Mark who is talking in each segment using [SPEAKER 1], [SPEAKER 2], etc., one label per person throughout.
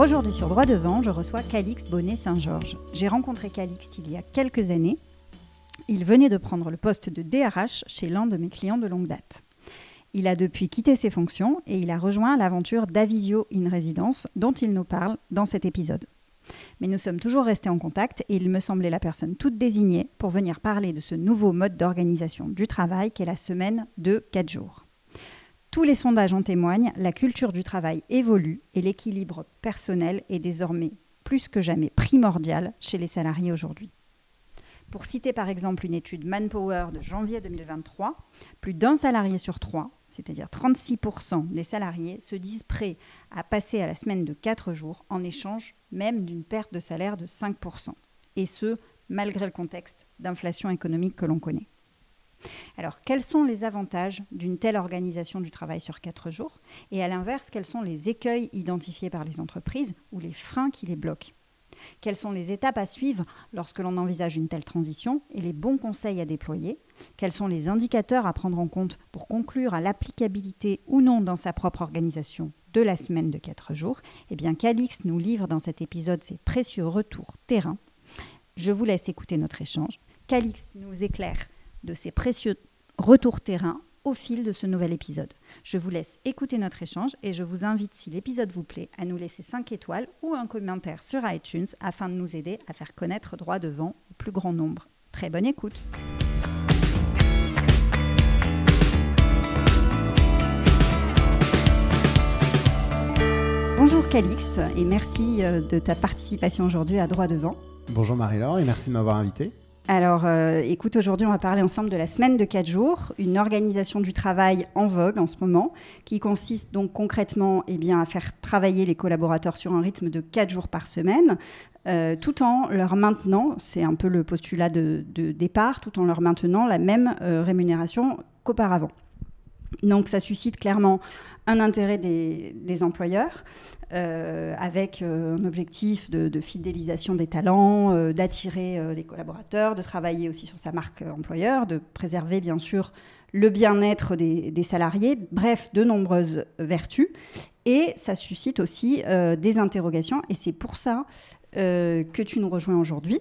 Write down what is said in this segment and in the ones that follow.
[SPEAKER 1] Aujourd'hui sur Droit devant, je reçois Calixte Bonnet-Saint-Georges. J'ai rencontré Calixte il y a quelques années il venait de prendre le poste de DRH chez l'un de mes clients de longue date. Il a depuis quitté ses fonctions et il a rejoint l'aventure d'Avisio in Residence dont il nous parle dans cet épisode. Mais nous sommes toujours restés en contact et il me semblait la personne toute désignée pour venir parler de ce nouveau mode d'organisation du travail qu'est la semaine de 4 jours. Tous les sondages en témoignent, la culture du travail évolue et l'équilibre personnel est désormais plus que jamais primordial chez les salariés aujourd'hui. Pour citer par exemple une étude Manpower de janvier 2023, plus d'un salarié sur trois, c'est-à-dire 36% des salariés, se disent prêts à passer à la semaine de 4 jours en échange même d'une perte de salaire de 5%. Et ce, malgré le contexte d'inflation économique que l'on connaît. Alors, quels sont les avantages d'une telle organisation du travail sur 4 jours Et à l'inverse, quels sont les écueils identifiés par les entreprises ou les freins qui les bloquent? Quelles sont les étapes à suivre lorsque l'on envisage une telle transition et les bons conseils à déployer? Quels sont les indicateurs à prendre en compte pour conclure à l'applicabilité ou non dans sa propre organisation de la semaine de 4 jours? Eh bien, Calix nous livre dans cet épisode ses précieux retours terrain. Je vous laisse écouter notre échange. Calix nous éclaire de ses précieux retours terrain au fil de ce nouvel épisode. Je vous laisse écouter notre échange et je vous invite, si l'épisode vous plaît, à nous laisser 5 étoiles ou un commentaire sur iTunes afin de nous aider à faire connaître droit devant au plus grand nombre. Très bonne écoute Bonjour Calixte et merci euh, de ta participation aujourd'hui à Droit devant.
[SPEAKER 2] Bonjour Marie-Laure et merci de m'avoir invité.
[SPEAKER 1] Alors, euh, écoute, aujourd'hui, on va parler ensemble de la semaine de 4 jours, une organisation du travail en vogue en ce moment, qui consiste donc concrètement eh bien, à faire travailler les collaborateurs sur un rythme de 4 jours par semaine, euh, tout en leur maintenant, c'est un peu le postulat de, départ, tout en leur maintenant la même euh, rémunération qu'auparavant. Donc ça suscite clairement un intérêt des, employeurs avec euh, un objectif de, fidélisation des talents, euh, d'attirer les collaborateurs, de travailler aussi sur sa marque employeur, de préserver bien sûr le bien-être des, salariés, bref, de nombreuses vertus. Et ça suscite aussi des interrogations et c'est pour ça que tu nous rejoins aujourd'hui.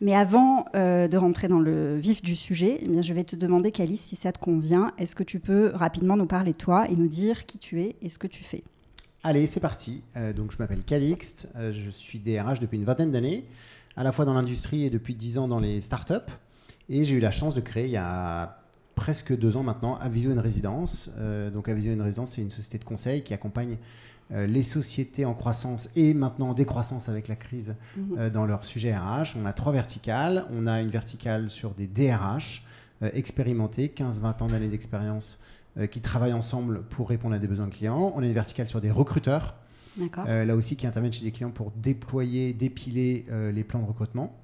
[SPEAKER 1] Mais avant euh, de rentrer dans le vif du sujet, eh je vais te demander, Calice, si ça te convient, est-ce que tu peux rapidement nous parler de toi et nous dire qui tu es et ce que tu fais?
[SPEAKER 2] Allez, c'est parti. Euh, donc, je m'appelle Calixte, euh, je suis DRH depuis une vingtaine d'années, à la fois dans l'industrie et depuis dix ans dans les startups. Et j'ai eu la chance de créer il y a presque deux ans maintenant Avisio une résidence. donc, Avisio une résidence, c'est une société de conseil qui accompagne euh, les sociétés en croissance et maintenant en décroissance avec la crise mhm. euh, dans leur sujet RH. On a trois verticales. On a une verticale sur des DRH euh, expérimentés, 15-20 ans d'années d'expérience, qui travaillent ensemble pour répondre à des besoins clients. On a une verticale sur des recruteurs, là aussi qui interviennent chez des clients pour déployer, dépiler les plans de recrutement.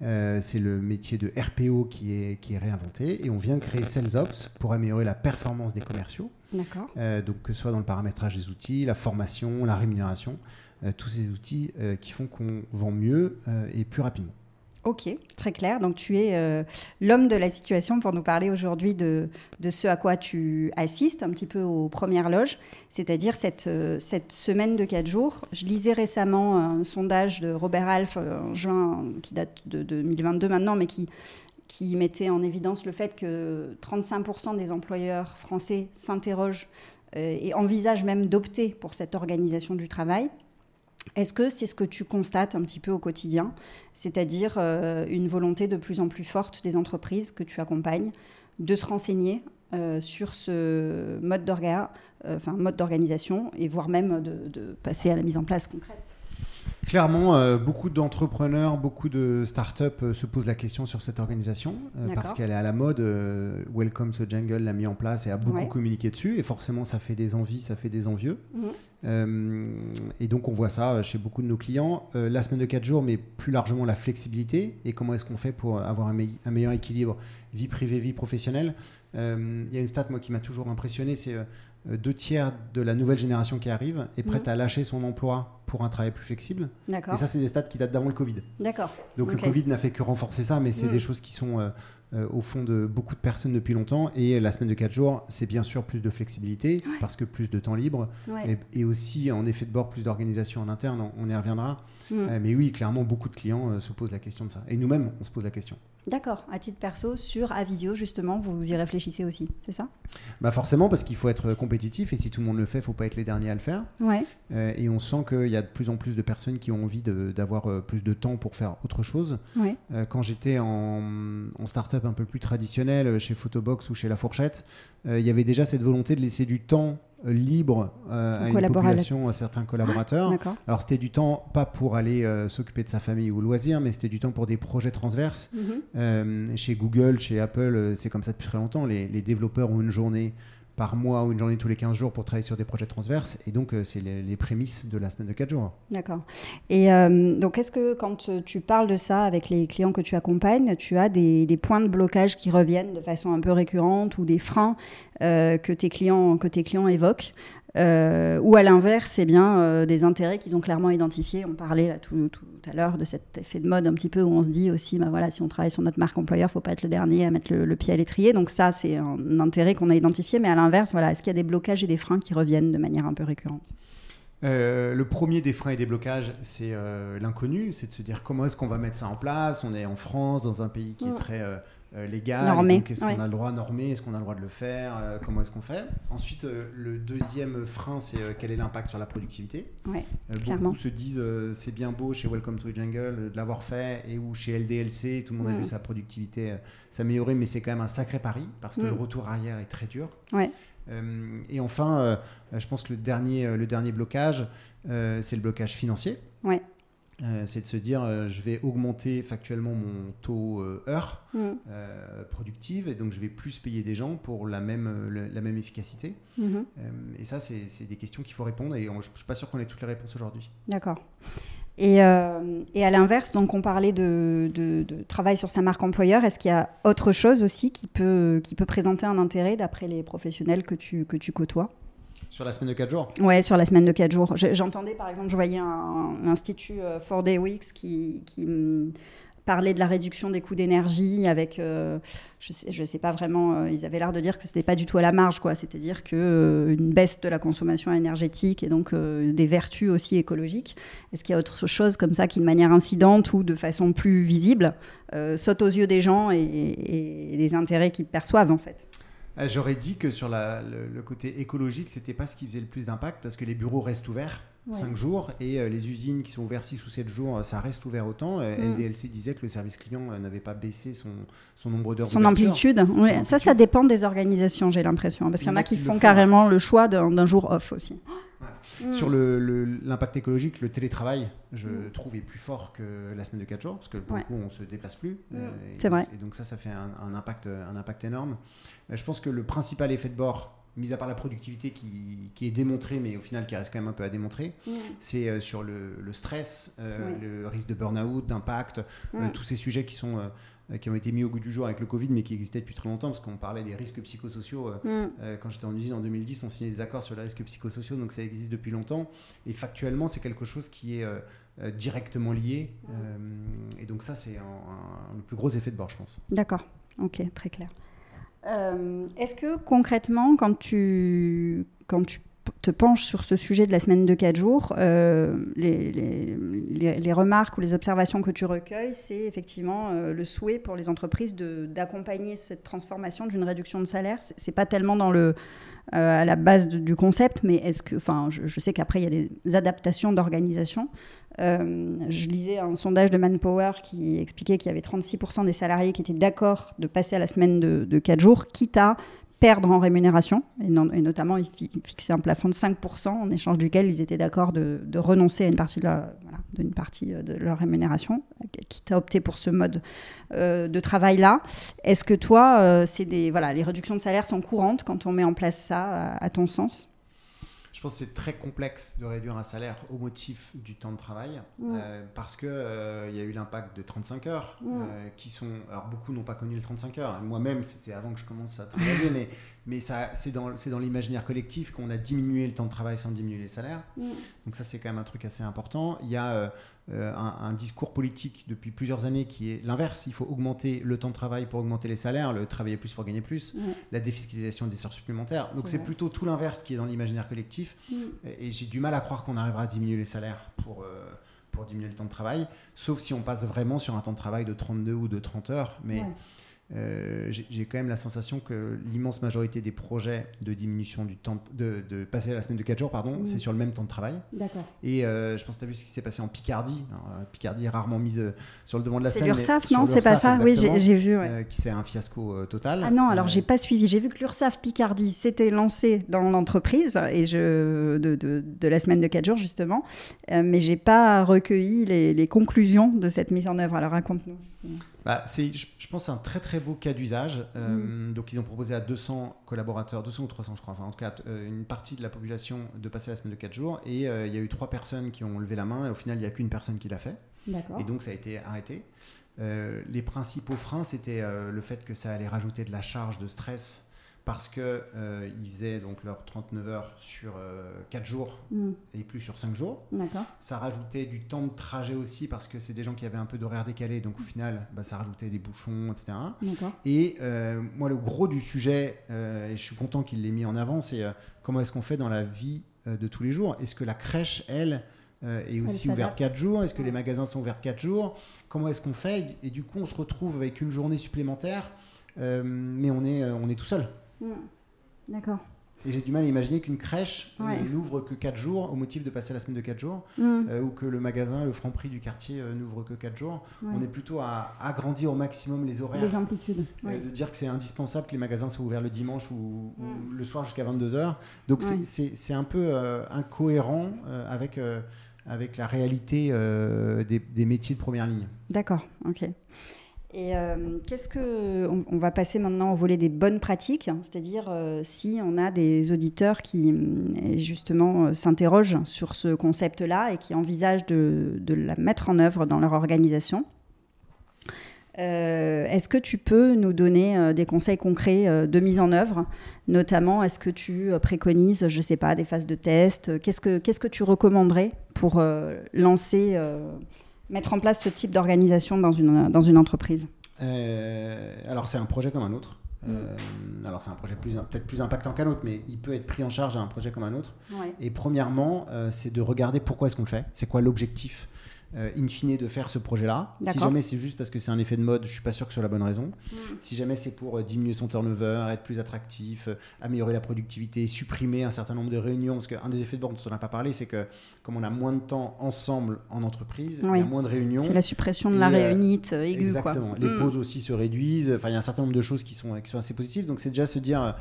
[SPEAKER 2] c'est le métier de RPO qui est, qui est réinventé. Et on vient de créer SalesOps pour améliorer la performance des commerciaux. Euh, donc que ce soit dans le paramétrage des outils, la formation, la rémunération, euh, tous ces outils euh, qui font qu'on vend mieux et plus rapidement.
[SPEAKER 1] Ok, très clair. Donc tu es l'homme de la situation pour nous parler aujourd'hui de, ce à quoi tu assistes un petit peu aux premières loges, c'est-à-dire cette, cette semaine de 4 jours. Je lisais récemment un sondage de Robert Alf en juin, qui date de 2022 maintenant, mais qui mettait en évidence le fait que 35% des employeurs français s'interrogent euh, et envisagent même d'opter pour cette organisation du travail. Est-ce que c'est ce que tu constates un petit peu au quotidien, c'est-à-dire euh, une volonté de plus en plus forte des entreprises que tu accompagnes de se renseigner euh, sur ce mode d'organisation et voire même de passer à la mise en place concrète?
[SPEAKER 2] Clairement, euh, beaucoup d'entrepreneurs, beaucoup de startups euh, se posent la question sur cette organisation euh, parce qu'elle est à la mode. Welcome to Jungle l'a mis en place et a beaucoup
[SPEAKER 1] Ouais.
[SPEAKER 2] communiqué dessus. Et forcément, ça fait des envies, ça fait des envieux.
[SPEAKER 1] Mhm.
[SPEAKER 2] Et donc, on voit ça chez beaucoup de nos clients. La semaine de 4 jours, mais plus largement la flexibilité et comment est-ce qu'on fait pour avoir un, un meilleur équilibre vie privée, vie professionnelle. Il y a une stat, moi, qui m'a toujours impressionné c'est deux tiers de la nouvelle génération qui arrive est prête
[SPEAKER 1] Mhm.
[SPEAKER 2] à lâcher son emploi pour un travail plus flexible. Et ça, c'est des stats qui datent d'avant le Covid.
[SPEAKER 1] D'accord.
[SPEAKER 2] Donc le Covid n'a fait que renforcer ça, mais c'est
[SPEAKER 1] Mm.
[SPEAKER 2] des choses qui sont euh, euh, au fond de beaucoup de personnes depuis longtemps. Et la semaine de 4 jours, c'est bien sûr plus de flexibilité, parce que plus de temps libre,
[SPEAKER 1] Ouais.
[SPEAKER 2] et, et aussi en effet de bord, plus d'organisation en interne, on, on y reviendra.
[SPEAKER 1] Mm.
[SPEAKER 2] Euh, mais oui, clairement, beaucoup de clients euh, se posent la question de ça. Et nous-mêmes, on se pose la question.
[SPEAKER 1] D'accord. À titre perso, sur Avisio, justement, vous y réfléchissez aussi, c'est ça?
[SPEAKER 2] Bah forcément, parce qu'il faut être compétitif, et si tout le monde le fait, il ne faut pas être les derniers à le faire.
[SPEAKER 1] Ouais.
[SPEAKER 2] Euh, et on sent qu'il y a de plus en plus de personnes qui ont envie d'avoir euh, plus de temps pour faire autre chose.
[SPEAKER 1] Ouais.
[SPEAKER 2] Euh, quand j'étais en, en start-up un peu plus traditionnelle, chez Photobox ou chez La Fourchette, il y avait déjà cette volonté de laisser du temps libre euh, à une population, à certains collaborateurs.
[SPEAKER 1] D'accord.
[SPEAKER 2] Alors c'était du temps pas pour aller euh, s'occuper de sa famille ou loisir, mais c'était du temps pour des projets transverses.
[SPEAKER 1] Mhm.
[SPEAKER 2] Euh, chez Google, chez Apple, c'est comme ça depuis très longtemps. Les, les développeurs ont une journée par mois ou une journée tous les 15 jours pour travailler sur des projets transverses. Et donc, euh, c'est les, les prémices de la semaine de 4 jours.
[SPEAKER 1] D'accord. Et euh, donc, est-ce que quand euh, tu parles de ça avec les clients que tu accompagnes, tu as des, points de blocage qui reviennent de façon un peu récurrente ou des freins que, tes clients, que tes clients évoquent euh, ou à l'inverse, c'est bien euh, des intérêts qu'ils ont clairement identifiés. On parlait là, tout, tout à l'heure de cet effet de mode un petit peu où on se dit aussi, bah voilà, si on travaille sur notre marque employeur, faut pas être le dernier à mettre le, le pied à l'étrier. Donc ça, c'est un intérêt qu'on a identifié. Mais à l'inverse, voilà, est-ce qu'il y a des blocages et des freins qui reviennent de manière un peu récurrente?
[SPEAKER 2] Euh, le premier des freins et des blocages, c'est l'inconnu, c'est de se dire comment est-ce qu'on va mettre ça en place? On est en France, dans un pays qui est
[SPEAKER 1] Mm.
[SPEAKER 2] très légal.
[SPEAKER 1] Normé,
[SPEAKER 2] donc Est-ce
[SPEAKER 1] ouais.
[SPEAKER 2] qu'on a le droit normé Est-ce qu'on a le droit de le faire Euh, Comment est-ce qu'on fait? Ensuite, euh, le deuxième frein, c'est euh, quel est l'impact sur la productivité?
[SPEAKER 1] Ouais,
[SPEAKER 2] Euh, beaucoup se disent euh, c'est bien beau chez Welcome to the Jungle euh, de l'avoir fait et ou chez LDLC, tout le monde a vu sa productivité euh, s'améliorer, mais c'est quand même un sacré pari parce que
[SPEAKER 1] Mm.
[SPEAKER 2] le retour arrière est très dur. Euh, et enfin, euh, je pense que le dernier, euh, le dernier blocage, euh, c'est le blocage financier.
[SPEAKER 1] Ouais.
[SPEAKER 2] Euh, c'est de se dire euh, je vais augmenter factuellement mon taux euh, heure
[SPEAKER 1] Mm.
[SPEAKER 2] productive et donc je vais plus payer des gens pour la même, le- la même efficacité.
[SPEAKER 1] Mhm.
[SPEAKER 2] Euh, et ça, c'est c'est des questions qu'il faut répondre et on- je ne suis pas sûr qu'on ait toutes les réponses aujourd'hui.
[SPEAKER 1] D'accord. Et, et à l'inverse, donc on parlait de, de- de travail sur sa marque employeur. Est-ce qu'il y a autre chose aussi qui peut, qui peut présenter un intérêt d'après les professionnels que tu, que tu côtoies?
[SPEAKER 2] Sur la semaine de 4 jours
[SPEAKER 1] Ouais, sur la semaine de 4 jours. Je- J'entendais par exemple, je voyais un, institut euh, 4 Day Weeks qui, parlait de la réduction des coûts d'énergie avec, euh, je je sais pas vraiment, euh, ils avaient l'air de dire que c'était pas du tout à la marge, quoi. C'est-à-dire que euh, une baisse de la consommation énergétique et donc des vertus aussi écologiques. Est-ce qu'il y a autre chose comme ça qui, de manière incidente ou de façon plus visible, saute aux yeux des gens et, des intérêts qu'ils perçoivent en fait?
[SPEAKER 2] J'aurais dit que sur le, le côté écologique, c'était pas ce qui faisait le plus d'impact parce que les bureaux restent ouverts
[SPEAKER 1] Ouais.
[SPEAKER 2] 5 jours et euh, les usines qui sont ouvertes 6 ou 7 jours, euh, ça reste ouvert autant. Euh,
[SPEAKER 1] Mm.
[SPEAKER 2] LDLC disait que le service client euh, n'avait pas baissé son, son nombre d'heures
[SPEAKER 1] Son amplitude.
[SPEAKER 2] Son
[SPEAKER 1] ça, ça
[SPEAKER 2] amplitude.
[SPEAKER 1] dépend des organisations, j'ai l'impression. Parce qu'il y en a qui font
[SPEAKER 2] font.
[SPEAKER 1] carrément le choix d'un jour off aussi. Mm.
[SPEAKER 2] Sur le- le- l'impact écologique, le télétravail, je
[SPEAKER 1] Mm.
[SPEAKER 2] trouve, est plus fort que la semaine de 4 jours, parce que pour
[SPEAKER 1] Ouais.
[SPEAKER 2] le coup, on se déplace plus.
[SPEAKER 1] C'est vrai.
[SPEAKER 2] Et donc ça, ça fait un, un impact, un impact énorme. Je pense que le principal effet de bord, mis à part la productivité qui, qui est démontrée, mais au final qui reste quand même un peu à démontrer, c'est euh, sur le, le stress, euh,
[SPEAKER 1] Oui.
[SPEAKER 2] le risque de burn-out, d'impact, euh,
[SPEAKER 1] Mm.
[SPEAKER 2] tous ces sujets qui sont... qui ont été mis au goût du jour avec le Covid, mais qui existaient depuis très longtemps, parce qu'on parlait des risques psychosociaux.
[SPEAKER 1] Mm.
[SPEAKER 2] euh, quand j'étais en usine en 2010, on signait des accords sur les risques psychosociaux, donc ça existe depuis longtemps. Et factuellement, c'est quelque chose qui est euh, directement lié. Euh, et donc ça, c'est le plus gros effet de bord, je pense.
[SPEAKER 1] D'accord, ok, très clair. Euh, Est-ce que concrètement, quand tu, quand tu te penches sur ce sujet de la semaine de 4 jours, euh, les, les- les- remarques ou les observations que tu recueilles, c'est effectivement euh, le souhait pour les entreprises d'accompagner cette transformation d'une réduction de salaire. C'est- pas tellement dans le, euh, à la base du concept, mais est-ce que, enfin, je, je sais qu'après il y a des adaptations d'organisation. Je lisais un sondage de Manpower qui expliquait qu'il y avait 36% des salariés qui étaient d'accord de passer à la semaine de, de 4 jours, quitte à perdre en rémunération. Et, notamment, ils fixaient un plafond de 5% en échange duquel ils étaient d'accord de, renoncer à une partie de de leur rémunération, quitte à opter pour ce mode de travail-là. Est-ce que toi, c'est des, voilà, les réductions de salaire sont courantes quand on met en place ça, à ton sens?
[SPEAKER 2] Je pense que c'est très complexe de réduire un salaire au motif du temps de travail euh, parce que euh, il y a eu l'impact de 35 heures euh, qui sont alors beaucoup n'ont pas connu les 35 heures. Moi-même c'était avant que je commence à travailler mais mais ça c'est dans dans l'imaginaire collectif qu'on a diminué le temps de travail sans diminuer les salaires donc ça c'est quand même un truc assez important il y a euh, un, discours politique depuis plusieurs années qui est l'inverse. Il faut augmenter le temps de travail pour augmenter les salaires, le travailler plus pour gagner plus, la défiscalisation des heures supplémentaires. Donc c'est plutôt tout l'inverse qui est dans l'imaginaire collectif. Et, j'ai du mal à croire qu'on arrivera à diminuer les salaires pour, euh, pour diminuer le temps de travail, sauf si on passe vraiment sur un temps de travail de 32 ou de 30 heures. Mais euh, j'ai quand même la sensation que l'immense majorité des projets de diminution du temps de, de passer à la semaine de 4 jours, pardon, c'est sur le même temps de travail.
[SPEAKER 1] D'accord.
[SPEAKER 2] Et euh, je pense que tu as vu ce qui s'est passé en Picardie. Euh, Picardie est rarement mise sur le devant de la scène.
[SPEAKER 1] C'est l'URSAF, non C'est pas ça Oui, j'ai vu.
[SPEAKER 2] qui c'est un fiasco total.
[SPEAKER 1] Ah non, alors j'ai pas suivi. J'ai vu que l'URSAF Picardie s'était lancé dans l'entreprise et je de, de, de, la semaine de 4 jours justement, mais j'ai pas recueilli les, les, conclusions de cette mise en œuvre. Alors raconte-nous justement.
[SPEAKER 2] Bah, c'est, je, pense, un très très beau cas d'usage. Euh, mm. Donc, ils ont proposé à 200 collaborateurs, 200 ou 300, je crois, enfin, en tout cas, euh, une partie de la population de passer la semaine de 4 jours. Et euh, il y a eu trois personnes qui ont levé la main, et au final, il n'y a qu'une personne qui l'a fait. Et donc, ça a été arrêté. les principaux freins, c'était le fait que ça allait rajouter de la charge de stress parce qu'ils euh, faisaient donc leurs 39 heures sur 4 euh, jours mm. et plus sur 5 jours. Ça rajoutait du temps de trajet aussi parce que c'est des gens qui avaient un peu d'horaire décalé, donc au final, bah, ça rajoutait des bouchons, etc. Et euh, moi, le gros du sujet, et je suis content qu'il l'ait mis en avant, c'est comment est-ce qu'on fait dans la vie de tous les jours? Est-ce que la crèche, elle, est aussi ouverte 4 jours? Est-ce que les magasins sont ouverts 4 jours? Comment est-ce qu'on fait? Et du coup, on se retrouve avec une journée supplémentaire, mais on est, on est tout seul.
[SPEAKER 1] Hmm. D'accord.
[SPEAKER 2] Et j'ai du mal à imaginer qu'une crèche euh, n'ouvre que 4 jours au motif de passer la semaine de 4 jours, hmm. euh, ou que le magasin, le franc prix du quartier euh, n'ouvre que 4 jours. On est plutôt à agrandir au maximum les horaires.
[SPEAKER 1] Les amplitudes.
[SPEAKER 2] De dire que c'est indispensable que les magasins soient ouverts le dimanche ou, hmm. le soir jusqu'à 22h. Donc c'est un peu incohérent avec, avec la réalité des, des métiers de première ligne.
[SPEAKER 1] D'accord, ok. Et euh, qu'est-ce que on, va passer maintenant au volet des bonnes pratiques, c'est-à-dire euh, si on a des auditeurs qui mm, justement euh, s'interrogent sur ce concept-là et qui envisagent de, la mettre en œuvre dans leur organisation. est-ce que tu peux nous donner des conseils concrets de mise en œuvre? Notamment, est-ce que tu préconises, je ne sais pas, des phases de test? Qu'est-ce que, qu'est-ce que tu recommanderais pour lancer mettre en place ce type d'organisation dans une, dans une entreprise
[SPEAKER 2] euh, Alors, c'est un projet comme un autre. Euh, alors c'est un projet peut-être plus impactant qu'un autre, mais il peut être pris en charge à un projet comme un autre. Et premièrement, euh, c'est de regarder pourquoi est-ce qu'on le fait, c'est quoi l'objectif euh, in fine de faire ce projet-là. Si jamais c'est juste parce que c'est un effet de mode, je suis pas sûr que ce soit la bonne raison. Hmm. Si jamais c'est pour euh, diminuer son turnover, être plus attractif, euh, améliorer la productivité, supprimer un certain nombre de réunions, parce qu'un des effets de bord dont on n'a pas parlé, c'est que comme on a moins de temps ensemble en entreprise, il y a moins de réunions.
[SPEAKER 1] C'est la suppression de la réunite aiguë.
[SPEAKER 2] Exactement. Les hmm. pauses aussi se réduisent. Enfin, il y a un certain nombre de choses qui sont, qui sont assez positives. Donc c'est déjà se dire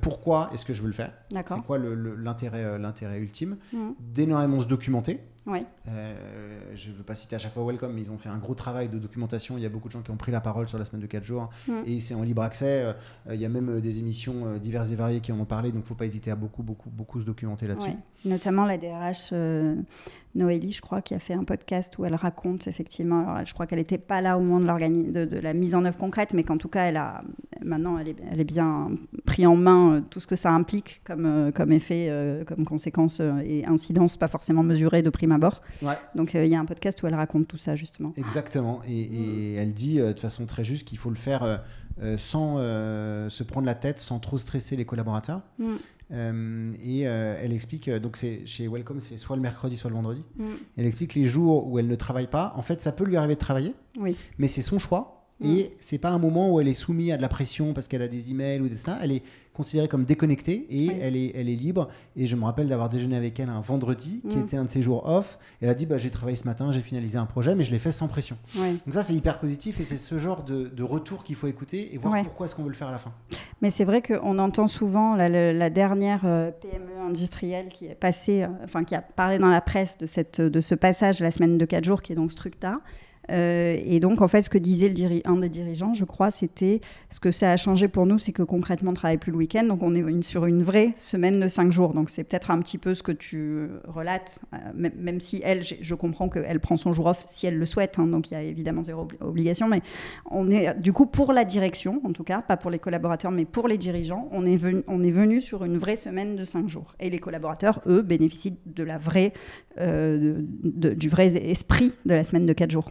[SPEAKER 2] pourquoi est-ce que je veux le faire? C'est quoi l'intérêt l'intérêt ultime? Mmh. D'énormément se documenter.
[SPEAKER 1] Ouais.
[SPEAKER 2] Euh, je ne veux pas citer à chaque fois Welcome, mais ils ont fait un gros travail de documentation. Il y a beaucoup de gens qui ont pris la parole sur la semaine de 4 jours mm. et c'est en libre accès. Euh, il y a même euh, des émissions diverses et variées qui en ont parlé, donc il ne faut pas hésiter à beaucoup, beaucoup, beaucoup se documenter là-dessus.
[SPEAKER 1] Notamment la DRH Noélie, je crois, qui a fait un podcast où elle raconte effectivement. Alors, je crois qu'elle n'était pas là au moment de, de, de, la mise en œuvre concrète, mais qu'en tout cas, elle a maintenant, elle est, elle est, bien pris en main tout ce que ça implique comme, comme effet, comme conséquence et incidence, pas forcément mesurée de prime abord. Donc, il y a un podcast où elle raconte tout ça justement.
[SPEAKER 2] Exactement, et, elle dit de façon très juste qu'il faut le faire euh, sans euh, se prendre la tête, sans trop stresser les collaborateurs. Mm. Euh, et elle explique, donc c'est chez Welcome, c'est soit le mercredi, soit le vendredi. Mm. Elle explique les jours où elle ne travaille pas. En fait, ça peut lui arriver de travailler,
[SPEAKER 1] oui.
[SPEAKER 2] mais c'est son choix. Mm. Et c'est pas un moment où elle est soumise à de la pression parce qu'elle a des emails ou des ça. Elle est considérée comme déconnectée et elle, est, elle est libre. Et je me rappelle d'avoir déjeuné avec elle un vendredi, qui mm. était un de ses jours off. Et elle a dit bah, J'ai travaillé ce matin, j'ai finalisé un projet, mais je l'ai fait sans pression. Donc, ça, c'est hyper positif et c'est ce genre de, retour qu'il faut écouter et voir pourquoi est-ce qu'on veut le faire à la fin.
[SPEAKER 1] Mais c'est vrai qu'on entend souvent la, dernière euh, PME industrielle qui est passée, euh, enfin, qui a parlé dans la presse de, cette, de ce passage la semaine de 4 jours, qui est donc Structa. Euh, et donc, en fait, ce que disait un des dirigeants, je crois, c'était ce que ça a changé pour nous, c'est que concrètement, on ne travaille plus le week-end. Donc, on est sur une vraie semaine de cinq jours. Donc, c'est peut-être un petit peu ce que tu relates, euh, même, si elle, je comprends qu'elle prend son jour off si elle le souhaite. Hein. donc, il y a évidemment zéro obligation. Mais on est, du coup, pour la direction, en tout cas, pas pour les collaborateurs, mais pour les dirigeants, on est venu, sur une vraie semaine de cinq jours. Et les collaborateurs, eux, bénéficient de la vraie, euh, du vrai esprit de la semaine de quatre jours.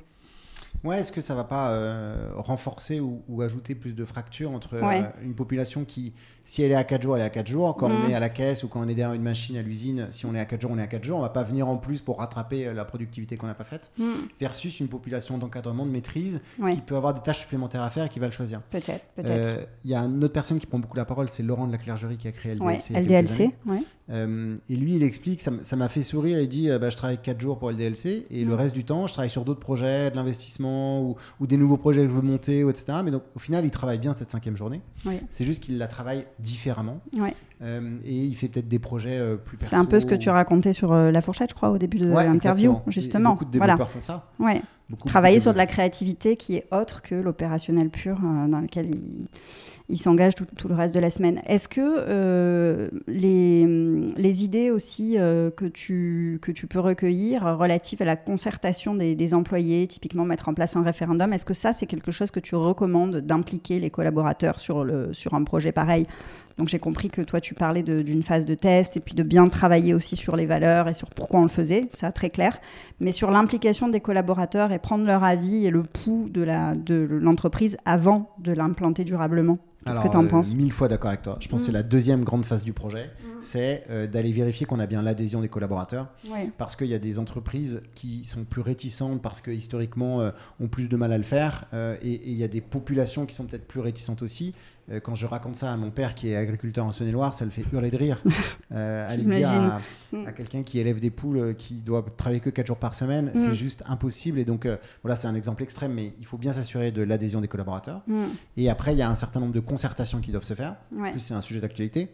[SPEAKER 2] Ouais, est-ce que ça va pas euh, renforcer ou, ajouter plus de fractures entre euh, une population qui, si elle est à 4 jours, elle est à 4 jours. Quand on mm. est à la caisse ou quand on est derrière une machine à l'usine, si on est à 4 jours, on est à 4 jours. On va pas venir en plus pour rattraper euh, la productivité qu'on n'a pas faite. Mm. Versus une population d'encadrement, de maîtrise, qui peut avoir des tâches supplémentaires à faire et qui va le choisir.
[SPEAKER 1] Peut-être, peut-être.
[SPEAKER 2] Il y a une autre personne qui prend beaucoup la parole, c'est Laurent de la Clergerie qui a créé LDLC.
[SPEAKER 1] LDLC,
[SPEAKER 2] et lui, il explique, ça m'a fait sourire, il dit, bah, je travaille 4 jours pour LDLC et le mm. reste du temps, je travaille sur d'autres projets, de l'investissement ou, ou, des nouveaux projets que je veux monter, etc. Mais donc, au final, il travaille bien cette cinquième journée. C'est juste qu'il la travaille différemment. Euh, et il fait peut-être des projets euh, plus
[SPEAKER 1] C'est un peu ce que tu racontais sur euh, La Fourchette, je crois, au début de l'interview, justement.
[SPEAKER 2] beaucoup de développeurs font ça.
[SPEAKER 1] Ouais. Travailler sur de la créativité qui est autre que l'opérationnel pur dans lequel il il s'engage tout, le reste de la semaine. Est-ce que euh, les, les, idées aussi euh, que, tu, que tu peux recueillir relatives à la concertation des, employés, typiquement mettre en place un référendum, est-ce que ça, c'est quelque chose que tu recommandes d'impliquer les collaborateurs sur, le, sur un projet pareil? Donc j'ai compris que toi tu parlais d'une phase de test et puis de bien travailler aussi sur les valeurs et sur pourquoi on le faisait, ça très clair. Mais sur l'implication des collaborateurs et prendre leur avis et le pouls de l'entreprise de avant de l'implanter durablement. Qu'est-ce que tu en euh, penses?
[SPEAKER 2] Mille fois d'accord avec toi. Je pense que c'est mm. la deuxième grande phase du projet, mm. c'est euh, d'aller vérifier qu'on a bien l'adhésion des collaborateurs. Parce qu'il y a des entreprises qui sont plus réticentes parce que historiquement euh, ont plus de mal à le faire. et il y a des populations qui sont peut-être plus réticentes aussi. Euh, quand je raconte ça à mon père qui est agriculteur en Saône-et-Loire, ça le fait hurler de rire. Euh, aller dire à, quelqu'un qui élève des poules, euh, qui doit travailler que 4 jours par semaine, c'est mm. juste impossible. Et donc, voilà, c'est un exemple extrême, mais il faut bien s'assurer de l'adhésion des collaborateurs. Mm. Et après, il y a un certain nombre de concertations qui doivent se faire. En plus, c'est un sujet d'actualité.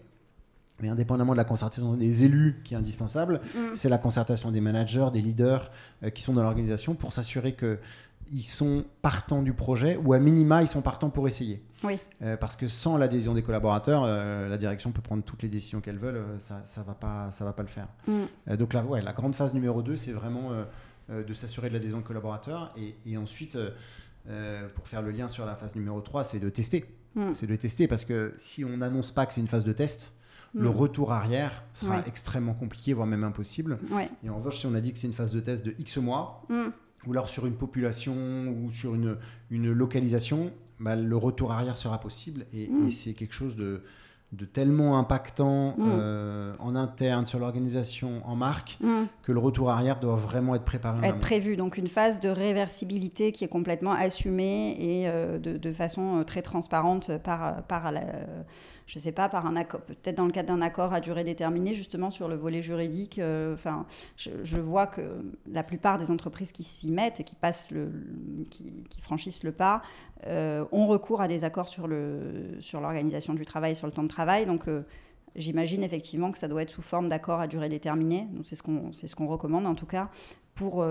[SPEAKER 2] Mais indépendamment de la concertation des élus, qui est indispensable, mm. c'est la concertation des managers, des leaders qui sont dans l'organisation pour s'assurer que ils sont partants du projet ou à minima ils sont partants pour essayer.
[SPEAKER 1] Oui.
[SPEAKER 2] Euh, parce que sans l'adhésion des collaborateurs, euh, la direction peut prendre toutes les décisions qu'elle veut, euh, ça ne va, pas, ça va pas le faire. Mm. donc ouais, la grande phase numéro 2, c'est vraiment de s'assurer de l'adhésion des collaborateurs et, et ensuite, pour faire le lien sur la phase numéro 3, c'est de tester. Mm. C'est de tester parce que si on n'annonce pas que c'est une phase de test, le mm. retour arrière sera extrêmement compliqué, voire même impossible. Et en revanche, si on a dit que c'est une phase de test de X mois, ou alors sur une population ou sur une, une localisation, bah, le retour arrière sera possible. Et, mm. c'est quelque chose de, de tellement impactant mm. euh, en interne, sur l'organisation, en marque, mm. que le retour arrière doit vraiment être préparé.
[SPEAKER 1] Être prévu, donc une phase de réversibilité qui est complètement assumée et euh, de, de, façon euh, très transparente par, par la je ne sais pas, par un accord, peut-être dans le cadre d'un accord à durée déterminée, justement sur le volet juridique. Euh, je, vois que la plupart des entreprises qui s'y mettent et qui passent qui, franchissent le pas, euh, ont recours à des accords sur le sur l'organisation du travail, sur le temps de travail. Donc euh, J'imagine effectivement que ça doit être sous forme d'accord à durée déterminée. C'est ce qu'on ce qu'on recommande en tout cas pour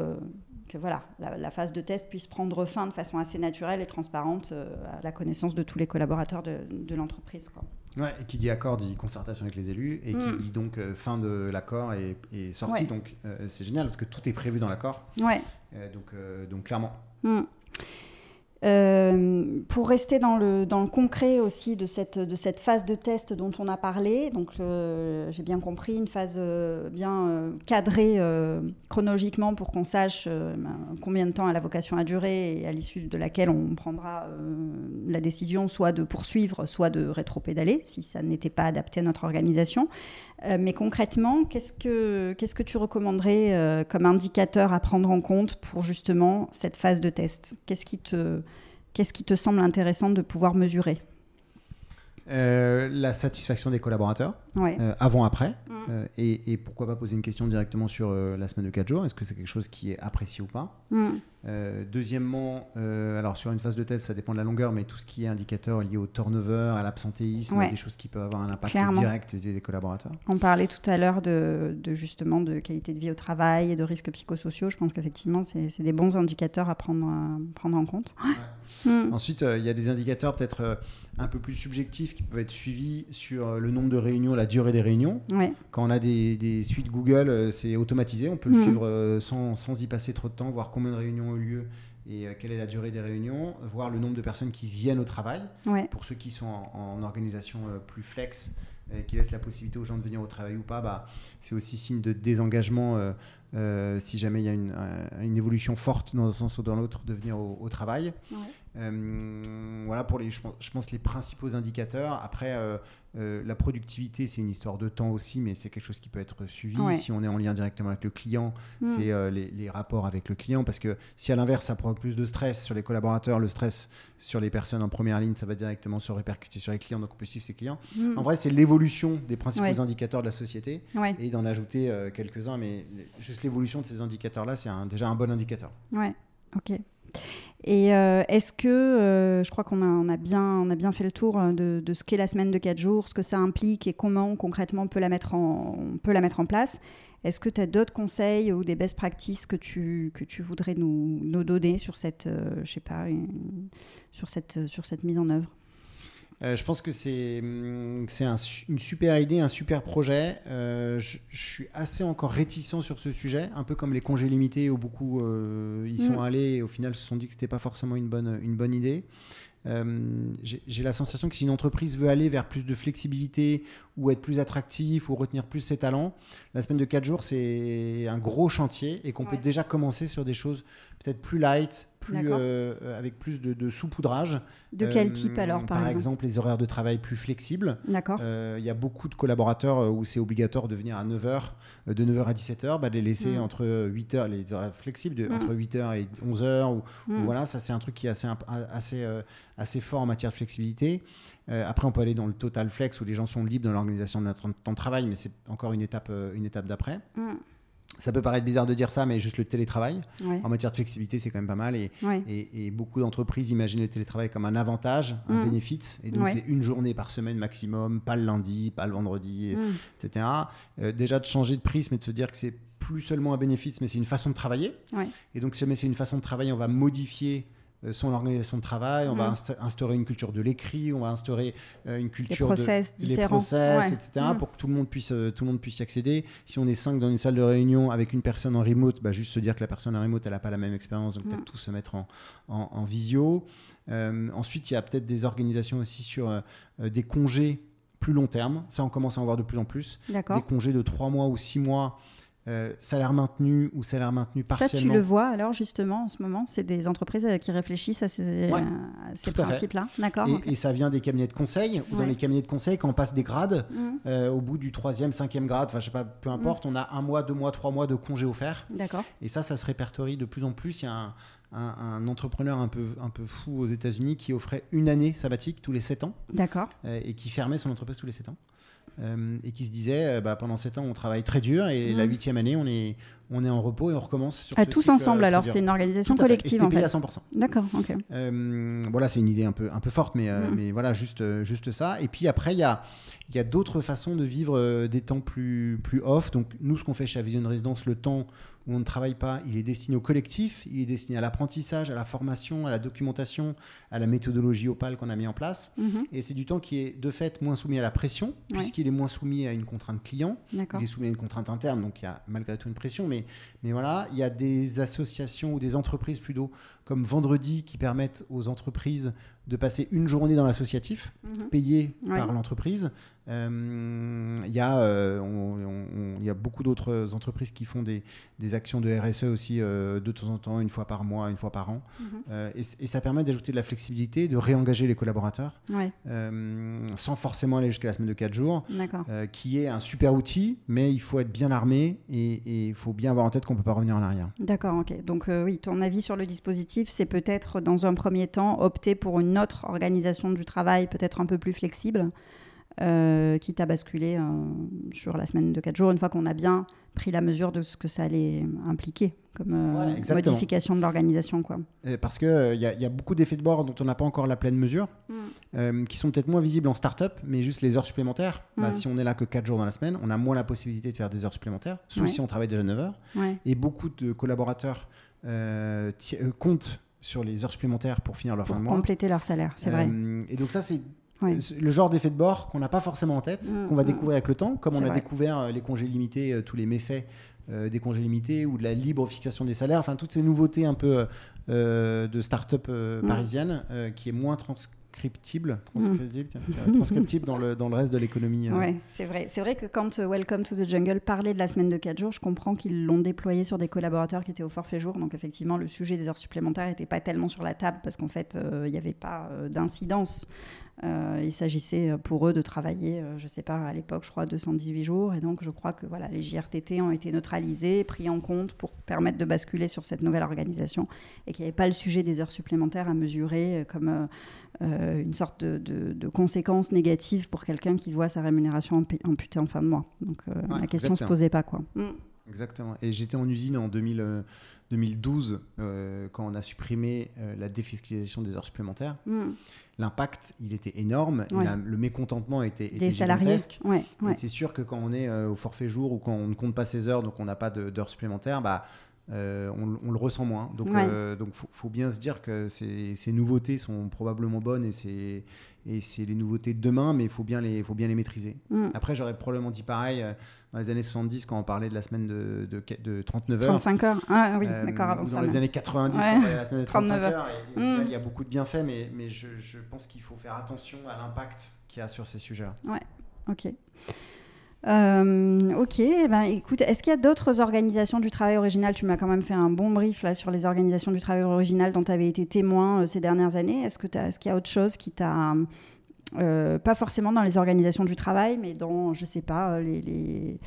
[SPEAKER 1] que voilà, la, phase de test puisse prendre fin de façon assez naturelle et transparente à la connaissance de tous les collaborateurs de l'entreprise.
[SPEAKER 2] Ouais, et qui dit accord dit concertation avec les élus, et qui mm. dit donc euh, fin de l'accord est, est sorti. Donc euh, c'est génial parce que tout est prévu dans l'accord.
[SPEAKER 1] Ouais.
[SPEAKER 2] Euh, donc, donc clairement.
[SPEAKER 1] Mm. Euh, pour rester dans le, concret aussi de cette, phase de test dont on a parlé, donc euh, j'ai bien compris, une phase euh, bien cadrée chronologiquement pour qu'on sache ben, combien de temps elle a vocation à durer et à l'issue de laquelle on prendra la décision soit de poursuivre, soit de rétro-pédaler si ça n'était pas adapté à notre organisation. mais concrètement, qu'est-ce que, que tu recommanderais comme indicateur à prendre en compte pour justement cette phase de test? Qu'est-ce qui te Qu'est-ce qui te semble intéressant de pouvoir mesurer?
[SPEAKER 2] Euh, la satisfaction des collaborateurs,
[SPEAKER 1] Ouais.
[SPEAKER 2] euh, avant-après,
[SPEAKER 1] Mm.
[SPEAKER 2] euh, et, et pourquoi pas poser une question directement sur la semaine de 4 jours, est-ce que c'est quelque chose qui est apprécié ou pas?
[SPEAKER 1] Mm.
[SPEAKER 2] Euh, Deuxièmement, euh, alors sur une phase de test, ça dépend de la longueur, mais tout ce qui est indicateur lié au turnover, à l'absentéisme,
[SPEAKER 1] Ouais.
[SPEAKER 2] des choses qui peuvent avoir un impact
[SPEAKER 1] Clairement.
[SPEAKER 2] direct vis-à-vis des collaborateurs.
[SPEAKER 1] On parlait tout à l'heure de, de justement de qualité de vie au travail et de risques psychosociaux. Je pense qu'effectivement, c'est des bons indicateurs à prendre, à prendre en compte. Mm.
[SPEAKER 2] Ensuite, euh, il y a des indicateurs peut-être un peu plus subjectifs qui peuvent être suivis sur le nombre de réunions, la durée des réunions.
[SPEAKER 1] Ouais.
[SPEAKER 2] Quand on a des, des suites Google, c'est automatisé, on peut le
[SPEAKER 1] Mhm.
[SPEAKER 2] suivre sans, sans y passer trop de temps, voir combien de réunions ont eu lieu et euh, quelle est la durée des réunions, voir le nombre de personnes qui viennent au travail.
[SPEAKER 1] Ouais.
[SPEAKER 2] Pour ceux qui sont en, en organisation euh, plus flex, et qui laissent la possibilité aux gens de venir au travail ou pas, bah, c'est aussi signe de désengagement euh, euh, si jamais il y a une, euh, une évolution forte dans un sens ou dans l'autre de venir au, au travail.
[SPEAKER 1] Ouais.
[SPEAKER 2] Euh, voilà pour les, je pense, je pense les principaux indicateurs. Après, euh, euh, la productivité, c'est une histoire de temps aussi, mais c'est quelque chose qui peut être suivi.
[SPEAKER 1] Ouais.
[SPEAKER 2] Si on est en lien directement avec le client,
[SPEAKER 1] Mm.
[SPEAKER 2] c'est les, les rapports avec le client. Parce que si à l'inverse, ça provoque plus de stress sur les collaborateurs, le stress sur les personnes en première ligne, ça va directement se répercuter sur les clients, donc on peut suivre ses clients.
[SPEAKER 1] Mm.
[SPEAKER 2] En vrai, c'est l'évolution des principaux
[SPEAKER 1] Ouais.
[SPEAKER 2] indicateurs de la société
[SPEAKER 1] Ouais.
[SPEAKER 2] et d'en ajouter quelques-uns, mais juste l'évolution de ces indicateurs-là, c'est déjà un bon indicateur.
[SPEAKER 1] Ouais, ok. Et euh, est-ce que, euh, je crois qu'on a, bien, fait le tour euh, de, ce qu'est la semaine de 4 jours, ce que ça implique et comment concrètement on peut la mettre en, place. Est-ce que tu as d'autres conseils ou des best practices que tu, voudrais nous, donner sur cette mise en œuvre?
[SPEAKER 2] Euh, je pense que c'est hum, un une super idée, un super projet. Euh, je, je suis assez encore réticent sur ce sujet, un peu comme les congés limités où beaucoup euh, y sont
[SPEAKER 1] Mm.
[SPEAKER 2] allés et au final se sont dit que c'était pas forcément une bonne, une bonne idée. Euh, J'ai la sensation que si une entreprise veut aller vers plus de flexibilité ou être plus attractif ou retenir plus ses talents, la semaine de 4 jours, c'est un gros chantier et qu'on peut déjà commencer sur des choses peut-être plus light, plus, euh, avec plus de, de saupoudrage.
[SPEAKER 1] De quel
[SPEAKER 2] Euh,
[SPEAKER 1] type alors, par,
[SPEAKER 2] Par
[SPEAKER 1] exemple,
[SPEAKER 2] exemple, les horaires de travail plus flexibles.
[SPEAKER 1] D'accord
[SPEAKER 2] Euh, Il y a beaucoup de collaborateurs où c'est obligatoire de venir à 9h, de 9h à 17h, bah, de les laisser
[SPEAKER 1] Mm.
[SPEAKER 2] entre 8h, les horaires flexibles, de,
[SPEAKER 1] Mm.
[SPEAKER 2] entre 8h et 11h. Ou, ou
[SPEAKER 1] Mm.
[SPEAKER 2] voilà, ça c'est un truc qui est assez, assez, assez fort en matière de flexibilité. Après, on peut aller dans le total flex où les gens sont libres dans l'organisation de notre temps de travail, mais c'est encore une étape, une étape d'après.
[SPEAKER 1] Mm.
[SPEAKER 2] Ça peut paraître bizarre de dire ça, mais juste le télétravail,
[SPEAKER 1] Ouais.
[SPEAKER 2] en matière de flexibilité, c'est quand même pas mal. Et,
[SPEAKER 1] Ouais.
[SPEAKER 2] et, et beaucoup d'entreprises imaginent le télétravail comme un avantage, un
[SPEAKER 1] Mm.
[SPEAKER 2] bénéfice. Et donc,
[SPEAKER 1] Ouais.
[SPEAKER 2] c'est une journée par semaine maximum, pas le lundi, pas le vendredi,
[SPEAKER 1] Mm.
[SPEAKER 2] etc. Euh, déjà, de changer de prisme et de se dire que c'est plus seulement un bénéfice, mais c'est une façon de travailler. Et donc, si jamais c'est une façon de travailler, on va modifier son organisation de travail, on va
[SPEAKER 1] Mm.
[SPEAKER 2] insta- instaurer une culture de l'écrit, on va instaurer euh, une culture
[SPEAKER 1] process
[SPEAKER 2] de
[SPEAKER 1] différents.
[SPEAKER 2] les process,
[SPEAKER 1] Ouais.
[SPEAKER 2] etc.
[SPEAKER 1] Mm.
[SPEAKER 2] pour que tout le monde puisse euh, tout le monde puisse y accéder. Si on est cinq dans une salle de réunion avec une personne en remote, bah, juste se dire que la personne en remote elle n'a pas la même expérience, donc
[SPEAKER 1] Mm.
[SPEAKER 2] peut-être tous se mettre en, en, en visio. Euh, ensuite, il y a peut-être des organisations aussi sur euh, euh, des congés plus long terme. Ça, on commence à en voir de plus en plus. Des congés de trois mois ou six mois, euh, salaire maintenu ou salaire maintenu
[SPEAKER 1] Ça,
[SPEAKER 2] partiellement.
[SPEAKER 1] tu le vois alors justement en ce moment C'est des entreprises euh, qui réfléchissent à ces,
[SPEAKER 2] Ouais,
[SPEAKER 1] à ces principes-là D'accord
[SPEAKER 2] Et, ça vient des cabinets de conseil. Ou dans les cabinets de conseil, quand on passe des grades,
[SPEAKER 1] Mm.
[SPEAKER 2] euh, au bout du troisième, cinquième grade, enfin je sais pas, peu importe, on a un mois, deux mois, trois mois de congés offerts.
[SPEAKER 1] D'accord.
[SPEAKER 2] Et ça, ça se répertorie de plus en plus. Il y a un, un- un entrepreneur un peu, un peu fou aux États-Unis qui offrait une année sabbatique tous les sept ans
[SPEAKER 1] D'accord.
[SPEAKER 2] euh, et qui fermait son entreprise tous les sept ans. Euh, et qui se disait, euh, bah, pendant sept ans, on travaille très dur et
[SPEAKER 1] Mhm.
[SPEAKER 2] la huitième année, on est, on est en repos et on recommence sur
[SPEAKER 1] Ah,
[SPEAKER 2] ce
[SPEAKER 1] tous
[SPEAKER 2] cycle,
[SPEAKER 1] ensemble
[SPEAKER 2] euh,
[SPEAKER 1] alors, c'est une organisation
[SPEAKER 2] Tout à fait. Et
[SPEAKER 1] collective
[SPEAKER 2] c'était
[SPEAKER 1] en fait.
[SPEAKER 2] à 100%.
[SPEAKER 1] D'accord, ok.
[SPEAKER 2] Euh, voilà, c'est une idée un peu, un peu forte, mais, euh,
[SPEAKER 1] Mhm.
[SPEAKER 2] mais voilà, juste, euh, juste ça. Et puis après, il y a, il y a d'autres façons de vivre euh, des temps plus, plus off. Donc, nous, ce qu'on fait chez Vision Résidence, le temps où on ne travaille pas, il est destiné au collectif, il est destiné à l'apprentissage, à la formation, à la documentation, à la méthodologie Opal qu'on a mis en place.
[SPEAKER 1] Mhm.
[SPEAKER 2] Et c'est du temps qui est de fait moins soumis à la pression, puisqu'il est moins soumis à une contrainte client. Il est soumis à une contrainte interne, donc il y a malgré tout une pression. Mais, mais voilà, il y a des associations ou des entreprises plutôt comme Vendredi qui permettent aux entreprises de passer une journée dans l'associatif,
[SPEAKER 1] Mhm.
[SPEAKER 2] payée
[SPEAKER 1] Ouais.
[SPEAKER 2] par l'entreprise. Euh, Il y, a, euh, il y a beaucoup d'autres entreprises qui font des, des actions de RSE aussi euh, de temps en temps, une fois par mois, une fois par an.
[SPEAKER 1] Mhm.
[SPEAKER 2] Et, et ça permet d'ajouter de la flexibilité, de réengager les collaborateurs,
[SPEAKER 1] Ouais,
[SPEAKER 2] sans forcément aller jusqu'à la semaine de 4 jours qui est un super outil, mais il faut être bien armé et il faut bien avoir en tête qu'on ne peut pas revenir en arrière.
[SPEAKER 1] D'accord, ok. Donc oui, ton avis sur le dispositif, c'est peut-être dans un premier temps opter pour une autre organisation du travail, peut-être un peu plus flexible, euh, quitte à basculer euh, sur la semaine de 4 jours, une fois qu'on a bien pris la mesure de ce que ça allait impliquer comme euh,
[SPEAKER 2] Ouais,
[SPEAKER 1] modification de l'organisation. quoi.
[SPEAKER 2] Euh, Parce qu'il il y, a- y a beaucoup d'effets de bord dont on n'a pas encore la pleine mesure, euh, qui sont peut-être moins visibles en start-up, mais juste les heures supplémentaires. Bah,
[SPEAKER 1] Mm.
[SPEAKER 2] si on est là que 4 jours dans la semaine, on a moins la possibilité de faire des heures supplémentaires, sauf
[SPEAKER 1] Ouais.
[SPEAKER 2] si on travaille déjà 9 heures.
[SPEAKER 1] Ouais.
[SPEAKER 2] Et beaucoup de collaborateurs comptent sur les heures supplémentaires pour finir leur fin
[SPEAKER 1] Pour
[SPEAKER 2] de mois.
[SPEAKER 1] compléter leur salaire, c'est vrai.
[SPEAKER 2] Et donc ça, c'est Le genre d'effet de bord qu'on n'a pas forcément en tête,
[SPEAKER 1] Mm,
[SPEAKER 2] qu'on va
[SPEAKER 1] mm.
[SPEAKER 2] découvrir avec le temps, comme on a
[SPEAKER 1] vrai.
[SPEAKER 2] découvert euh, les congés limités, euh, tous les méfaits euh, des congés limités ou de la libre fixation des salaires, enfin toutes ces nouveautés un peu euh, de start-up euh,
[SPEAKER 1] Mm.
[SPEAKER 2] parisienne qui est moins transcriptible, transcriptible, dans, le, dans le reste de l'économie.
[SPEAKER 1] Ouais, c'est vrai. C'est vrai que quand Welcome to the Jungle parlait de la semaine de 4 jours, je comprends qu'ils l'ont déployé sur des collaborateurs qui étaient au forfait jour. Donc effectivement, le sujet des heures supplémentaires n'était pas tellement sur la table parce qu'en fait, il n'y avait pas d'incidence. Euh, il s'agissait euh, pour eux de travailler, euh, je sais pas, à l'époque, je crois, 218 jours. Et donc, je crois que voilà, les JRTT ont été neutralisés, pris en compte pour permettre de basculer sur cette nouvelle organisation et qu'il n'y avait pas le sujet des heures supplémentaires à mesurer comme euh, une sorte de, de, de conséquence négative pour quelqu'un qui voit sa rémunération ampu- amputée en fin de mois. Donc, euh,
[SPEAKER 2] Ouais,
[SPEAKER 1] la question ne se posait pas. Quoi.
[SPEAKER 2] Exactement. Et j'étais en usine en 2000, euh, 2012 euh, quand on a supprimé euh, la défiscalisation des heures supplémentaires.
[SPEAKER 1] Mm.
[SPEAKER 2] L'impact, il était énorme. et
[SPEAKER 1] Ouais.
[SPEAKER 2] la- le mécontentement était, était
[SPEAKER 1] Des salariés. Ouais,
[SPEAKER 2] c'est sûr que quand on est euh, au forfait jour ou quand on ne compte pas ses heures, donc on n'a pas d'heures supplémentaires, bah, on, on le ressent moins. Donc, euh, donc faut, faut bien se dire que ces, ces nouveautés sont probablement bonnes et c'est et c'est les nouveautés de demain, mais il faut bien les, faut bien les maîtriser.
[SPEAKER 1] Mm.
[SPEAKER 2] Après, j'aurais probablement dit pareil euh, dans les années 70 quand on parlait de la semaine de, de, de 39 heures.
[SPEAKER 1] 35 heures. Ah oui,
[SPEAKER 2] Euh,
[SPEAKER 1] d'accord, ça.
[SPEAKER 2] dans les
[SPEAKER 1] mais-
[SPEAKER 2] années 90,
[SPEAKER 1] Ouais.
[SPEAKER 2] quand on parlait de la semaine de 35
[SPEAKER 1] 39
[SPEAKER 2] heures. Et, et au
[SPEAKER 1] Mm.
[SPEAKER 2] il y a beaucoup de bienfaits, mais, mais je, je pense qu'il faut faire attention à l'impact qu'il y a sur ces sujets-là.
[SPEAKER 1] Ok. Euh, ok, eh ben, écoute, est-ce qu'il y a d'autres organisations du travail original? Tu m'as quand même fait un bon brief là sur les organisations du travail original dont tu avais été témoin euh, ces dernières années. Est-ce que est-ce qu'il y a autre chose qui t'a, euh, pas forcément dans les organisations du travail, mais dans, je sais pas, les,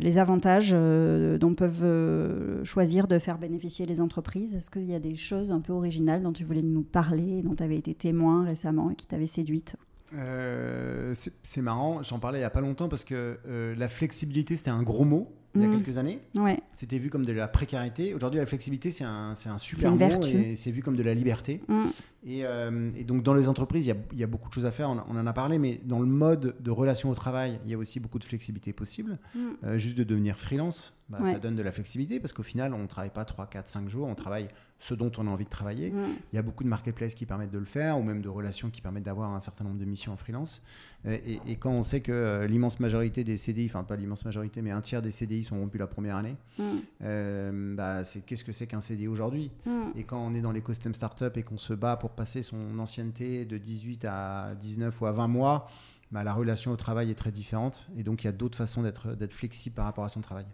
[SPEAKER 1] les, avantages dont peuvent choisir de faire bénéficier les entreprises? Est-ce qu'il y a des choses un peu originales dont tu voulais nous parler, dont tu avais été témoin récemment et qui t'avaient séduite?
[SPEAKER 2] Euh, c'est marrant, j'en parlais il n'y a pas longtemps parce que euh, la flexibilité, c'était un gros mot il y a
[SPEAKER 1] Mhm.
[SPEAKER 2] quelques années.
[SPEAKER 1] Ouais,
[SPEAKER 2] C'était vu comme de la précarité. Aujourd'hui, la flexibilité, c'est un, un super mot
[SPEAKER 1] vertu.
[SPEAKER 2] et c'est vu comme de la liberté.
[SPEAKER 1] Mm.
[SPEAKER 2] Et, euh, et donc, dans les entreprises, il y a, il y a beaucoup de choses à faire, on, on en a parlé, mais dans le mode de relation au travail, il y a aussi beaucoup de flexibilité possible.
[SPEAKER 1] Mm.
[SPEAKER 2] Euh, juste de devenir freelance, bah,
[SPEAKER 1] Ouais.
[SPEAKER 2] ça donne de la flexibilité parce qu'au final, on ne travaille pas 3, 4, 5 jours, on travaille ce dont on a envie de travailler.
[SPEAKER 1] Mm.
[SPEAKER 2] Il y a beaucoup de marketplaces qui permettent de le faire, ou même de relations qui permettent d'avoir un certain nombre de missions en freelance. Euh, et, et quand on sait que euh, l'immense majorité des CDI, enfin pas l'immense majorité, mais un tiers des CDI sont rompus la première année,
[SPEAKER 1] Mm.
[SPEAKER 2] euh, bah, c'est qu'est-ce que c'est qu'un CDI aujourd'hui?
[SPEAKER 1] Mm.
[SPEAKER 2] Et quand on est dans l'écosystème startup et qu'on se bat pour passer son ancienneté de 18 à 19 ou à 20 mois, bah, la relation au travail est très différente. Et donc il y a d'autres façons d'être flexible par rapport à son travail.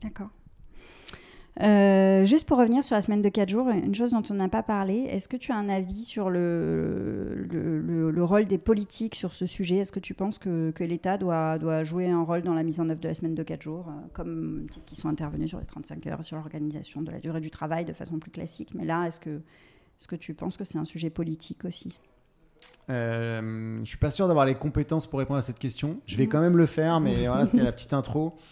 [SPEAKER 1] D'accord. Euh, juste pour revenir sur la semaine de 4 jours, une chose dont on n'a pas parlé, est-ce que tu as un avis sur le, le, le- le rôle des politiques sur ce sujet? Est-ce que tu penses que, que l'État doit, doit jouer un rôle dans la mise en œuvre de la semaine de 4 jours, euh, comme qui sont intervenus sur les 35 heures, sur l'organisation de la durée du travail de façon plus classique? Mais là, est-ce que, est-ce que tu penses que c'est un sujet politique aussi?
[SPEAKER 2] Euh, je suis pas sûr d'avoir les compétences pour répondre à cette question. Je vais
[SPEAKER 1] Mhm.
[SPEAKER 2] quand même le faire, mais voilà, c'était la petite intro.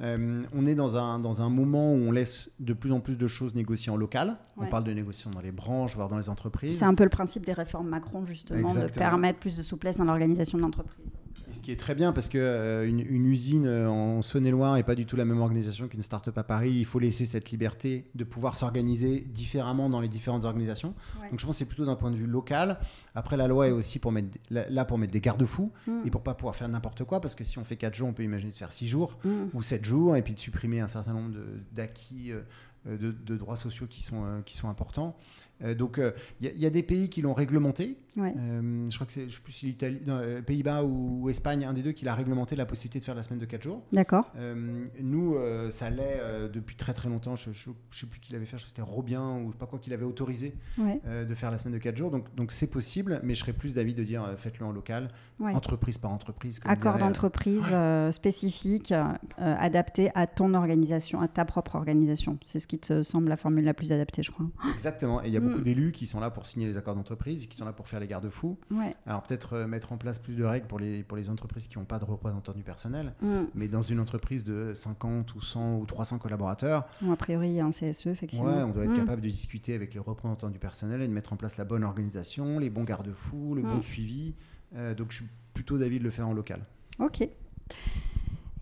[SPEAKER 2] Euh, on est dans un, dans un moment où on laisse de plus en plus de choses négocier en local. On parle de négociation dans les branches, voire dans les entreprises.
[SPEAKER 1] C'est un peu le principe des réformes Macron, justement, de permettre plus de souplesse dans l'organisation de l'entreprise.
[SPEAKER 2] Et ce qui est très bien parce que euh, une, une usine euh, en Saône-et-Loire n'est pas du tout la même organisation qu'une start-up à Paris. Il faut laisser cette liberté de pouvoir s'organiser différemment dans les différentes organisations.
[SPEAKER 1] Ouais.
[SPEAKER 2] Donc je pense que c'est plutôt d'un point de vue local. Après, la loi est aussi pour mettre, là pour mettre des garde-fous
[SPEAKER 1] Mm.
[SPEAKER 2] et pour pas pouvoir faire n'importe quoi parce que si on fait 4 jours, on peut imaginer de faire 6 jours
[SPEAKER 1] Mm.
[SPEAKER 2] ou 7 jours et puis de supprimer un certain nombre d'acquis. euh, de, de droits sociaux qui sont, qui sont importants. Euh, donc, il y, a- y a des pays qui l'ont réglementé.
[SPEAKER 1] Ouais.
[SPEAKER 2] Euh, je crois que c'est, je sais plus si l'Italie, euh, Pays-Bas ou, ou Espagne, un des deux qui l'a réglementé la possibilité de faire la semaine de 4 jours.
[SPEAKER 1] D'accord.
[SPEAKER 2] Euh, nous, euh, ça l'est euh, depuis très très longtemps. Je ne sais plus qui l'avait fait, je crois que c'était Robien ou je sais pas quoi qui l'avait autorisé
[SPEAKER 1] Ouais.
[SPEAKER 2] euh, de faire la semaine de 4 jours. Donc donc c'est possible, mais je serais plus d'avis de dire euh, faites-le en local,
[SPEAKER 1] Ouais.
[SPEAKER 2] entreprise par entreprise. comme
[SPEAKER 1] Accord
[SPEAKER 2] euh,
[SPEAKER 1] d'entreprise euh, spécifique, euh, adapté à ton organisation, à ta propre organisation. C'est ce qui te semble la formule la plus adaptée, je crois.
[SPEAKER 2] Exactement. Et il y a beaucoup
[SPEAKER 1] Mm.
[SPEAKER 2] d'élus qui sont là pour signer les accords d'entreprise, qui sont là pour faire les garde-fous.
[SPEAKER 1] Ouais.
[SPEAKER 2] Alors peut-être euh, mettre en place plus de règles pour les, pour les entreprises qui n'ont pas de représentant du personnel.
[SPEAKER 1] Mm.
[SPEAKER 2] Mais dans une entreprise de 50 ou 100 ou 300 collaborateurs,
[SPEAKER 1] Bon, a priori, il y a un CSE, effectivement.
[SPEAKER 2] ouais, on doit être
[SPEAKER 1] Mm.
[SPEAKER 2] capable de discuter avec les représentants du personnel et de mettre en place la bonne organisation, les bons garde-fous, le bon suivi. Euh, donc je suis plutôt d'avis de le faire en local.
[SPEAKER 1] Ok.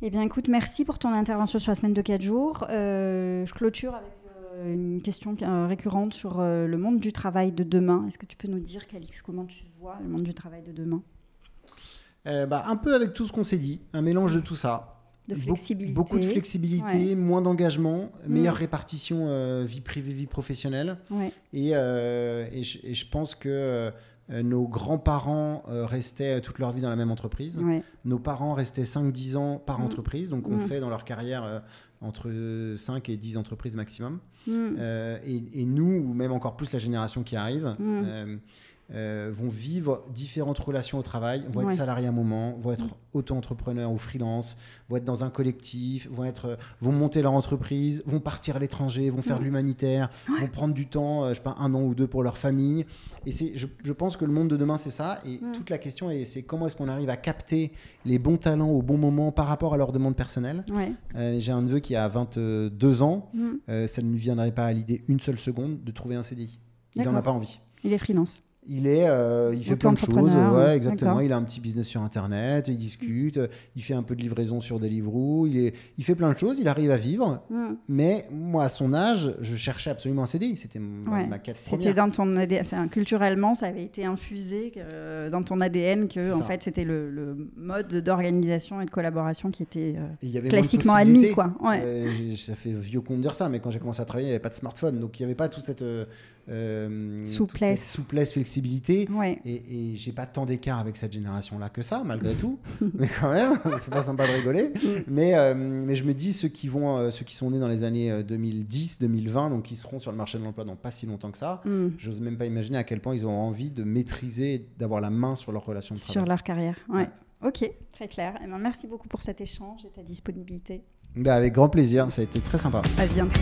[SPEAKER 1] Eh bien, écoute, merci pour ton intervention sur la semaine de 4 jours. Euh, je clôture avec une question euh, récurrente sur euh, le monde du travail de demain. Est-ce que tu peux nous dire, Calix, comment tu vois le monde du travail de demain?
[SPEAKER 2] Euh, bah, un peu avec tout ce qu'on s'est dit, un mélange de tout ça.
[SPEAKER 1] De flexibilité.
[SPEAKER 2] Beaucoup de flexibilité,
[SPEAKER 1] Ouais.
[SPEAKER 2] moins d'engagement, meilleure
[SPEAKER 1] Mm.
[SPEAKER 2] répartition euh, vie privée, vie professionnelle.
[SPEAKER 1] Ouais.
[SPEAKER 2] Et, euh, et, je, et je pense que euh, nos grands-parents euh, restaient toute leur vie dans la même entreprise.
[SPEAKER 1] Ouais.
[SPEAKER 2] Nos parents restaient 5-10 ans par
[SPEAKER 1] Mm.
[SPEAKER 2] entreprise. Donc, on
[SPEAKER 1] Mm.
[SPEAKER 2] fait dans leur carrière euh, entre 5 et 10 entreprises maximum.
[SPEAKER 1] Mm.
[SPEAKER 2] Euh, et, et nous, ou même encore plus la génération qui arrive,
[SPEAKER 1] Mm.
[SPEAKER 2] Euh, vont vivre différentes relations au travail, vont
[SPEAKER 1] Ouais.
[SPEAKER 2] être salariés à un moment, vont être
[SPEAKER 1] Mm.
[SPEAKER 2] auto-entrepreneurs ou freelance, vont être dans un collectif, vont, être, euh, vont monter leur entreprise, vont partir à l'étranger, vont faire
[SPEAKER 1] Mm.
[SPEAKER 2] de l'humanitaire, vont prendre du temps, euh, je sais pas, un an ou deux pour leur famille. Et c'est, je, je pense que le monde de demain, c'est ça. Et
[SPEAKER 1] Mm.
[SPEAKER 2] toute la question, est, c'est comment est-ce qu'on arrive à capter les bons talents au bon moment par rapport à leurs demandes personnelles.
[SPEAKER 1] Ouais.
[SPEAKER 2] Euh, j'ai un neveu qui a 22 ans.
[SPEAKER 1] Mm.
[SPEAKER 2] Euh, ça ne lui viendrait pas à l'idée une seule seconde de trouver un CDI. Il n'en a pas envie.
[SPEAKER 1] Il est freelance.
[SPEAKER 2] Il est, euh, il fait plein de choses. Ouais, exactement. Il a un petit business sur Internet. Il discute. euh, Il fait un peu de livraison sur Deliveroo. Il est, il fait plein de choses. Il arrive à vivre.
[SPEAKER 1] Mm.
[SPEAKER 2] Mais moi, à son âge, je cherchais absolument un CDI. C'était ma,
[SPEAKER 1] Ouais.
[SPEAKER 2] ma quête
[SPEAKER 1] C'était
[SPEAKER 2] première.
[SPEAKER 1] dans ton ADN, enfin, culturellement, ça avait été infusé euh, dans ton ADN que en
[SPEAKER 2] ça.
[SPEAKER 1] fait c'était le, le mode d'organisation et de collaboration qui était euh,
[SPEAKER 2] y avait
[SPEAKER 1] classiquement admis, quoi. Ouais.
[SPEAKER 2] Ça fait vieux con de dire ça, mais quand j'ai commencé à travailler, il n'y avait pas de smartphone. Donc il n'y avait pas toute cette, euh,
[SPEAKER 1] Souplesse.
[SPEAKER 2] souplesse, flexibilité.
[SPEAKER 1] Ouais.
[SPEAKER 2] Et, et j'ai pas tant d'écart avec cette génération-là que ça, malgré tout. mais quand même, c'est pas sympa de rigoler. mais, euh, mais je me dis, ceux qui, vont, euh, ceux qui sont nés dans les années euh, 2010, 2020, donc qui seront sur le marché de l'emploi dans pas si longtemps que ça,
[SPEAKER 1] Mm.
[SPEAKER 2] j'ose même pas imaginer à quel point ils auront envie de maîtriser, d'avoir la main sur leurs relations de
[SPEAKER 1] Sur
[SPEAKER 2] travail.
[SPEAKER 1] leur carrière. Ouais. Ok, très clair. Eh ben, merci beaucoup pour cet échange et ta disponibilité.
[SPEAKER 2] Bah, avec grand plaisir, ça a été très sympa.
[SPEAKER 1] À bientôt.